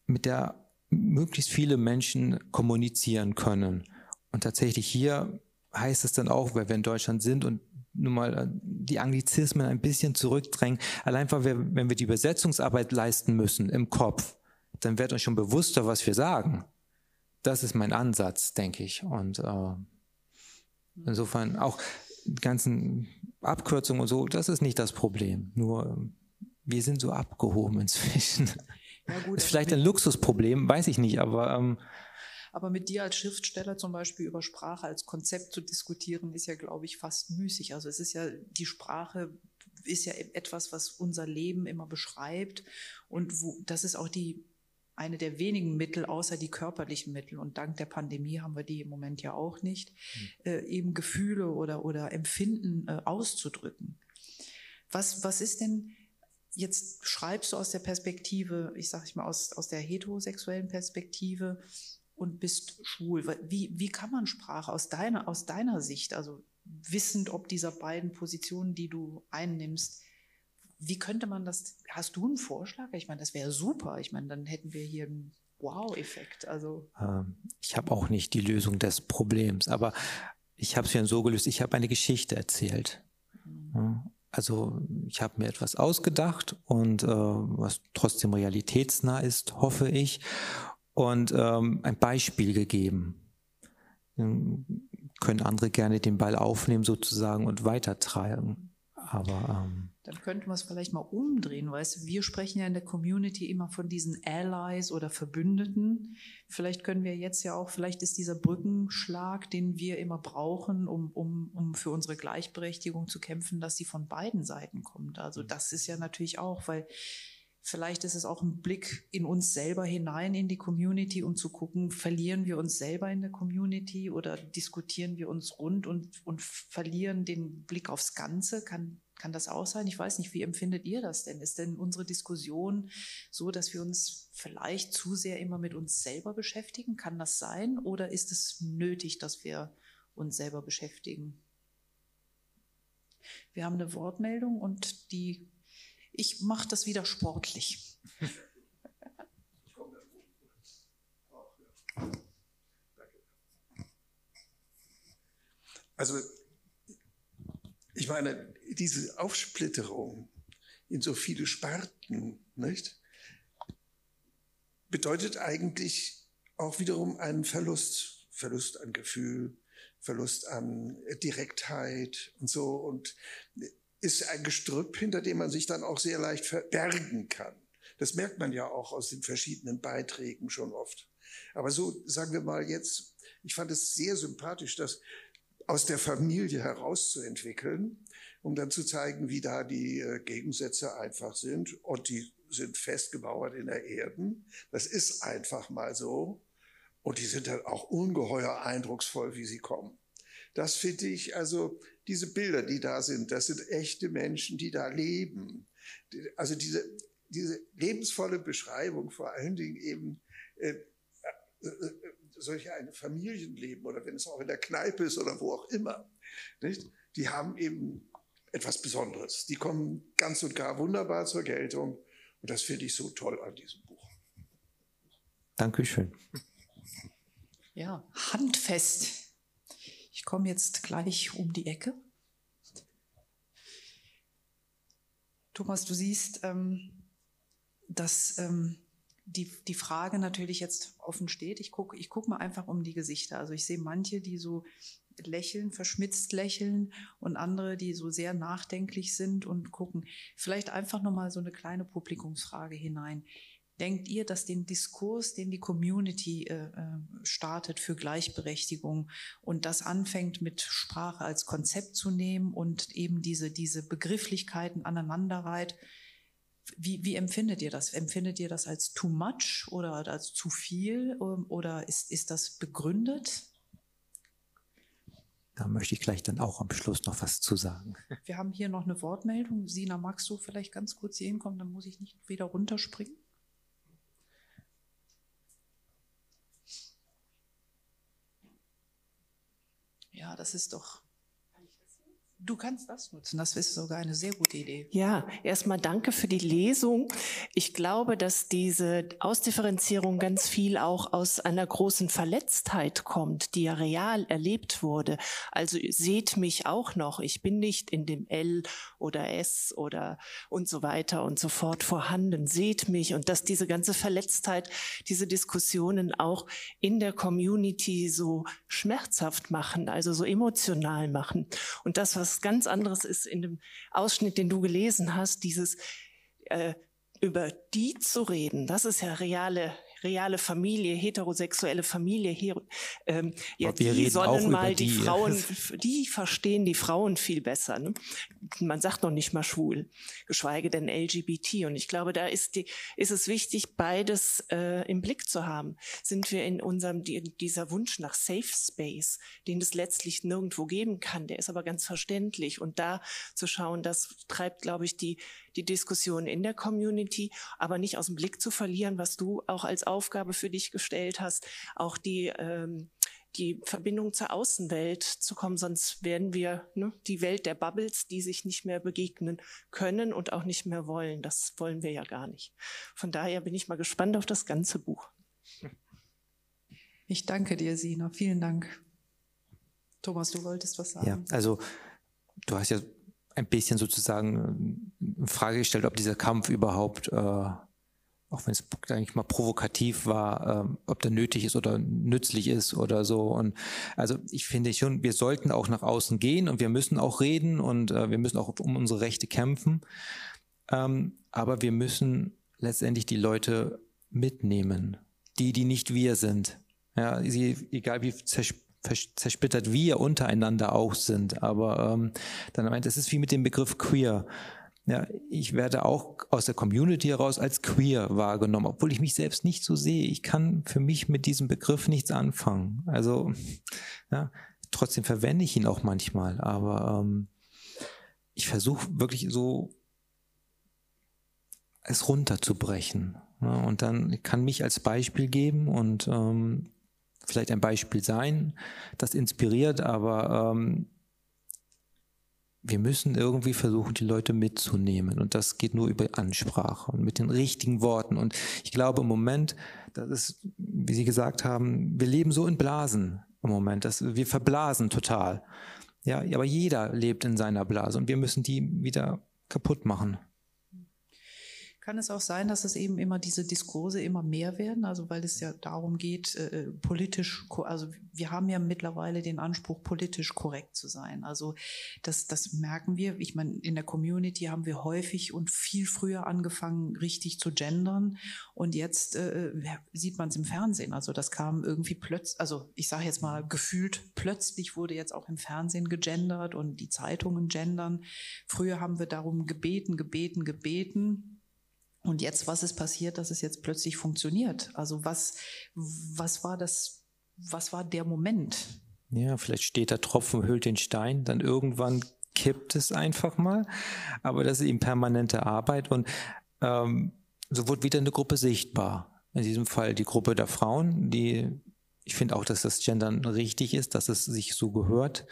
mit der möglichst viele Menschen kommunizieren können. Und tatsächlich hier heißt es dann auch, weil wir in Deutschland sind und nun mal äh, die Anglizismen ein bisschen zurückdrängen, allein weil wir, wenn wir die Übersetzungsarbeit leisten müssen im Kopf, dann wird uns schon bewusster, was wir sagen. Das ist mein Ansatz, denke ich. Und äh, insofern auch die ganzen Abkürzungen und so, das ist nicht das Problem. Nur wir sind so abgehoben inzwischen. Ja, gut, ist also vielleicht ein Luxusproblem, weiß ich nicht, aber. Ähm, aber mit dir als Schriftsteller zum Beispiel über Sprache als Konzept zu diskutieren, ist ja, glaube ich, fast müßig. Also es ist ja, die Sprache ist ja etwas, was unser Leben immer beschreibt. Und wo, das ist auch die, eine der wenigen Mittel, außer die körperlichen Mittel. Und dank der Pandemie haben wir die im Moment ja auch nicht, mhm. äh, eben Gefühle oder, oder Empfinden äh, auszudrücken. Was, was ist denn, jetzt schreibst du aus der Perspektive, ich sage ich mal, aus, aus der heterosexuellen Perspektive und bist schwul. Wie, wie kann man Sprache aus deiner, aus deiner Sicht, also wissend ob dieser beiden Positionen, die du einnimmst, wie könnte man das, hast du einen Vorschlag? Ich meine, das wäre super. Ich meine, dann hätten wir hier einen Wow-Effekt. Also. Ähm, ich habe auch nicht die Lösung des Problems, aber ich habe es ja so gelöst, ich habe eine Geschichte erzählt. Mhm. Also ich habe mir etwas ausgedacht und äh, was trotzdem realitätsnah ist, hoffe ich, und ähm, ein Beispiel gegeben. Dann können andere gerne den Ball aufnehmen sozusagen und weitertragen. Aber ähm, dann könnten wir es vielleicht mal umdrehen, weißt du, wir sprechen ja in der Community immer von diesen Allies oder Verbündeten. Vielleicht können wir jetzt ja auch, vielleicht ist dieser Brückenschlag, den wir immer brauchen, um, um, um für unsere Gleichberechtigung zu kämpfen, dass sie von beiden Seiten kommt. Also das ist ja natürlich auch, weil Vielleicht ist es auch ein Blick in uns selber hinein, in die Community, um zu gucken, verlieren wir uns selber in der Community oder diskutieren wir uns rund und, und verlieren den Blick aufs Ganze? Kann, kann das auch sein? Ich weiß nicht, wie empfindet ihr das denn? Ist denn unsere Diskussion so, dass wir uns vielleicht zu sehr immer mit uns selber beschäftigen? Kann das sein? Oder ist es nötig, dass wir uns selber beschäftigen? Wir haben eine Wortmeldung und die ich mache das wieder sportlich. Also ich meine, diese Aufsplitterung in so viele Sparten, nicht, bedeutet eigentlich auch wiederum einen Verlust, Verlust an Gefühl, Verlust an Direktheit und so. Und ist ein Gestrüpp, hinter dem man sich dann auch sehr leicht verbergen kann. Das merkt man ja auch aus den verschiedenen Beiträgen schon oft. Aber so sagen wir mal jetzt, ich fand es sehr sympathisch, das aus der Familie herauszuentwickeln, um dann zu zeigen, wie da die äh, Gegensätze einfach sind. Und die sind festgemauert in der Erden. Das ist einfach mal so. Und die sind dann auch ungeheuer eindrucksvoll, wie sie kommen. Das finde ich, also diese Bilder, die da sind, das sind echte Menschen, die da leben. Also diese, diese lebensvolle Beschreibung, vor allen Dingen eben äh, äh, solche ein Familienleben oder wenn es auch in der Kneipe ist oder wo auch immer, nicht? die haben eben etwas Besonderes. Die kommen ganz und gar wunderbar zur Geltung und das finde ich so toll an diesem Buch. Dankeschön. Ja, handfest. Ich komme jetzt gleich um die Ecke. Thomas, du siehst, ähm, dass ähm, die, die Frage natürlich jetzt offen steht. Ich gucke ich guck mal einfach um die Gesichter. Also ich sehe manche, die so lächeln, verschmitzt lächeln und andere, die so sehr nachdenklich sind und gucken. Vielleicht einfach nochmal so eine kleine Publikumsfrage hinein. Denkt ihr, dass den Diskurs, den die Community äh, äh, startet für Gleichberechtigung und das anfängt mit Sprache als Konzept zu nehmen und eben diese, diese Begrifflichkeiten aneinanderreiht, wie, wie empfindet ihr das? Empfindet ihr das als too much oder als zu viel ähm, oder ist, ist das begründet? Da möchte ich gleich dann auch am Schluss noch was zu sagen. Wir haben hier noch eine Wortmeldung. Sina, magst du vielleicht ganz kurz hier hinkommen? Dann muss ich nicht wieder runterspringen. Ja, das ist doch Du kannst das nutzen. Das ist sogar eine sehr gute Idee. Ja, erstmal danke für die Lesung. Ich glaube, dass diese Ausdifferenzierung ganz viel auch aus einer großen Verletztheit kommt, die ja real erlebt wurde. Also seht mich auch noch. Ich bin nicht in dem L oder S oder und so weiter und so fort vorhanden. Seht mich und dass diese ganze Verletztheit, diese Diskussionen auch in der Community so schmerzhaft machen, also so emotional machen. Und das, was was ganz anderes ist in dem Ausschnitt, den du gelesen hast, dieses äh, über die zu reden, das ist ja reale reale Familie, heterosexuelle Familie, her, ähm, ja, die sollen mal die, die, Frauen, die verstehen die Frauen viel besser. Ne? Man sagt noch nicht mal schwul, geschweige denn LGBT. Und ich glaube, da ist, die, ist es wichtig, beides äh, im Blick zu haben. Sind wir in unserem, die, dieser Wunsch nach Safe Space, den es letztlich nirgendwo geben kann, der ist aber ganz verständlich. Und da zu schauen, das treibt, glaube ich, die, die Diskussion in der Community, aber nicht aus dem Blick zu verlieren, was du auch als Aufgabe für dich gestellt hast, auch die ähm, die Verbindung zur Außenwelt zu kommen, sonst werden wir ne, die Welt der Bubbles, die sich nicht mehr begegnen können und auch nicht mehr wollen. Das wollen wir ja gar nicht. Von daher bin ich mal gespannt auf das ganze Buch. Ich danke dir, Sina. Vielen Dank. Thomas, du wolltest was sagen. Ja, also du hast ja ein bisschen sozusagen äh, in Frage gestellt, ob dieser Kampf überhaupt, äh, auch wenn es eigentlich mal provokativ war, äh, ob der nötig ist oder nützlich ist oder so. Und also ich finde schon, wir sollten auch nach außen gehen und wir müssen auch reden und äh, wir müssen auch um unsere Rechte kämpfen. Ähm, aber wir müssen letztendlich die Leute mitnehmen, die, die nicht wir sind. Ja, sie, egal wie zersplittert zersplittert wir untereinander auch sind. Aber ähm, dann meint, es ist wie mit dem Begriff queer. Ja, ich werde auch aus der Community heraus als queer wahrgenommen, obwohl ich mich selbst nicht so sehe. Ich kann für mich mit diesem Begriff nichts anfangen. Also, ja, trotzdem verwende ich ihn auch manchmal, aber ähm, ich versuche wirklich so es runterzubrechen. Ja, und dann kann mich als Beispiel geben und ähm, vielleicht ein Beispiel sein, das inspiriert, aber ähm, wir müssen irgendwie versuchen, die Leute mitzunehmen. Und das geht nur über Ansprache und mit den richtigen Worten. Und ich glaube im Moment, das ist, wie Sie gesagt haben, wir leben so in Blasen im Moment. dass wir verblasen total. Ja, aber jeder lebt in seiner Blase und wir müssen die wieder kaputt machen. Kann es auch sein, dass es eben immer diese Diskurse immer mehr werden? Also weil es ja darum geht, äh, äh politisch, also wir haben ja mittlerweile den Anspruch, politisch korrekt zu sein. Also das, das merken wir. Ich meine, in der Community haben wir häufig und viel früher angefangen, richtig zu gendern. Und jetzt äh, äh sieht man es im Fernsehen. Also das kam irgendwie plötzlich, also ich sage jetzt mal gefühlt, plötzlich wurde jetzt auch im Fernsehen gegendert und die Zeitungen gendern. Früher haben wir darum gebeten, gebeten, gebeten und jetzt, was ist passiert, dass es jetzt plötzlich funktioniert? Also was, was war das, was war der Moment? Ja, vielleicht steht der Tropfen, hüllt den Stein, dann irgendwann kippt es einfach mal. Aber das ist eben permanente Arbeit und ähm, so wird wieder eine Gruppe sichtbar. In diesem Fall die Gruppe der Frauen, die ich finde auch, dass das Gendern richtig ist, dass es sich so gehört.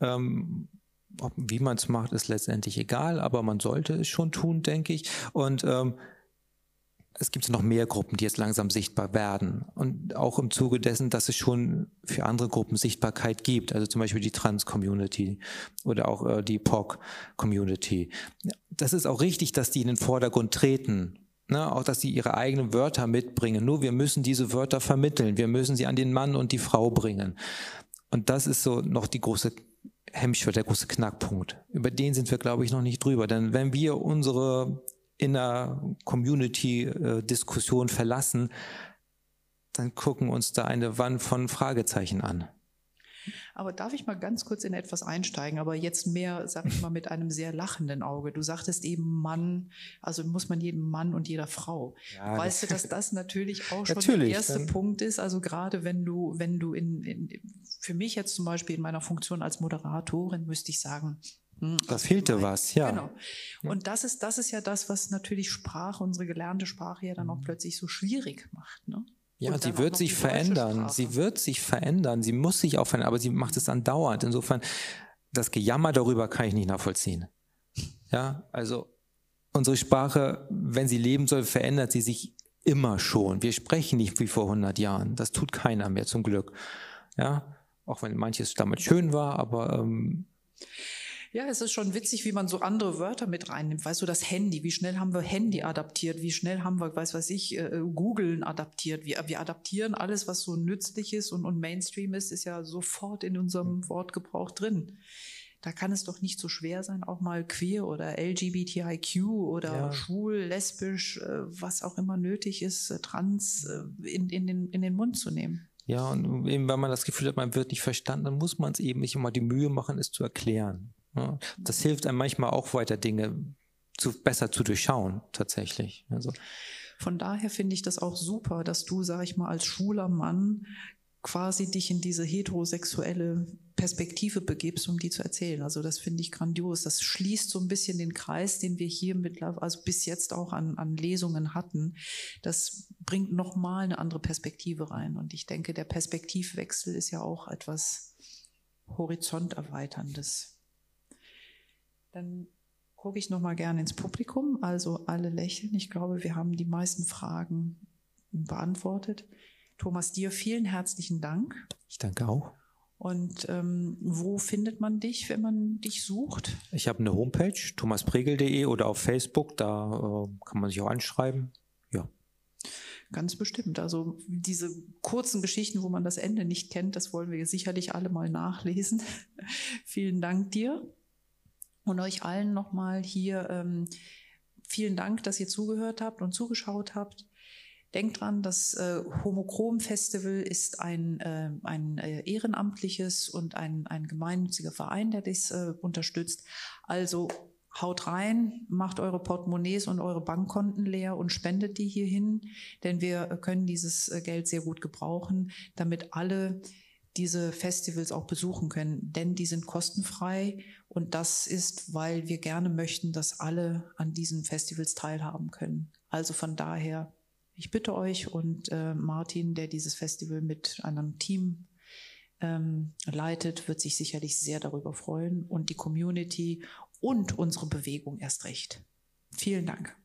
Ähm, wie man es macht, ist letztendlich egal, aber man sollte es schon tun, denke ich. Und ähm, es gibt noch mehr Gruppen, die jetzt langsam sichtbar werden. Und auch im Zuge dessen, dass es schon für andere Gruppen Sichtbarkeit gibt. Also zum Beispiel die Trans-Community oder auch äh, die POC-Community. Das ist auch richtig, dass die in den Vordergrund treten. Ne? Auch, dass sie ihre eigenen Wörter mitbringen. Nur wir müssen diese Wörter vermitteln. Wir müssen sie an den Mann und die Frau bringen. Und das ist so noch die große Hemmschwelle, der große Knackpunkt. Über den sind wir, glaube ich, noch nicht drüber. Denn wenn wir unsere in der Community-Diskussion verlassen, dann gucken uns da eine Wand von Fragezeichen an. Aber darf ich mal ganz kurz in etwas einsteigen, aber jetzt mehr, sag ich mal, mit einem sehr lachenden Auge. Du sagtest eben Mann, also muss man jedem Mann und jeder Frau. Ja, weißt das du, dass das natürlich auch schon natürlich, der erste Punkt ist? Also gerade wenn du, wenn du in, in, für mich jetzt zum Beispiel in meiner Funktion als Moderatorin müsste ich sagen, da fehlte was, ja. Genau. Und das ist, das ist ja das, was natürlich Sprache, unsere gelernte Sprache ja dann auch mhm. plötzlich so schwierig macht. Ne? Ja, sie wird sich verändern. Sie wird sich verändern. Sie muss sich auch verändern, aber sie macht es andauernd. Insofern, das Gejammer darüber kann ich nicht nachvollziehen. Ja, also unsere Sprache, wenn sie leben soll, verändert sie sich immer schon. Wir sprechen nicht wie vor 100 Jahren. Das tut keiner mehr, zum Glück. Ja, auch wenn manches damals schön war, aber ähm, ja, es ist schon witzig, wie man so andere Wörter mit reinnimmt. Weißt du, das Handy, wie schnell haben wir Handy adaptiert, wie schnell haben wir, weiß was ich, äh, Googlen adaptiert. Wir, wir adaptieren alles, was so nützlich ist und, und Mainstream ist, ist ja sofort in unserem Wortgebrauch drin. Da kann es doch nicht so schwer sein, auch mal queer oder LGBTIQ oder ja. schwul, lesbisch, äh, was auch immer nötig ist, äh, trans äh, in, in, den, in den Mund zu nehmen. Ja, und eben, wenn man das Gefühl hat, man wird nicht verstanden, dann muss man es eben nicht immer die Mühe machen, es zu erklären. Das hilft einem manchmal auch weiter Dinge zu, besser zu durchschauen, tatsächlich. Also. Von daher finde ich das auch super, dass du, sag ich mal, als schwuler Mann quasi dich in diese heterosexuelle Perspektive begibst, um die zu erzählen. Also das finde ich grandios. Das schließt so ein bisschen den Kreis, den wir hier mittlerweile, also bis jetzt auch an, an Lesungen hatten. Das bringt nochmal eine andere Perspektive rein. Und ich denke, der Perspektivwechsel ist ja auch etwas Horizonterweiterndes. Dann gucke ich noch mal gerne ins Publikum. Also alle lächeln. Ich glaube, wir haben die meisten Fragen beantwortet. Thomas, dir vielen herzlichen Dank. Ich danke auch. Und ähm, wo findet man dich, wenn man dich sucht? Ich habe eine Homepage, thomaspregel.de oder auf Facebook, da äh, kann man sich auch anschreiben. Ja. Ganz bestimmt. Also diese kurzen Geschichten, wo man das Ende nicht kennt, das wollen wir sicherlich alle mal nachlesen. Vielen Dank dir. Und euch allen nochmal hier ähm, vielen Dank, dass ihr zugehört habt und zugeschaut habt. Denkt dran, das äh, Homochrom Festival ist ein, äh, ein äh, ehrenamtliches und ein, ein gemeinnütziger Verein, der das äh, unterstützt. Also haut rein, macht eure Portemonnaies und eure Bankkonten leer und spendet die hierhin, denn wir können dieses äh, Geld sehr gut gebrauchen, damit alle diese Festivals auch besuchen können, denn die sind kostenfrei und das ist, weil wir gerne möchten, dass alle an diesen Festivals teilhaben können. Also von daher, ich bitte euch und äh, Martin, der dieses Festival mit einem Team ähm, leitet, wird sich sicherlich sehr darüber freuen und die Community und unsere Bewegung erst recht. Vielen Dank.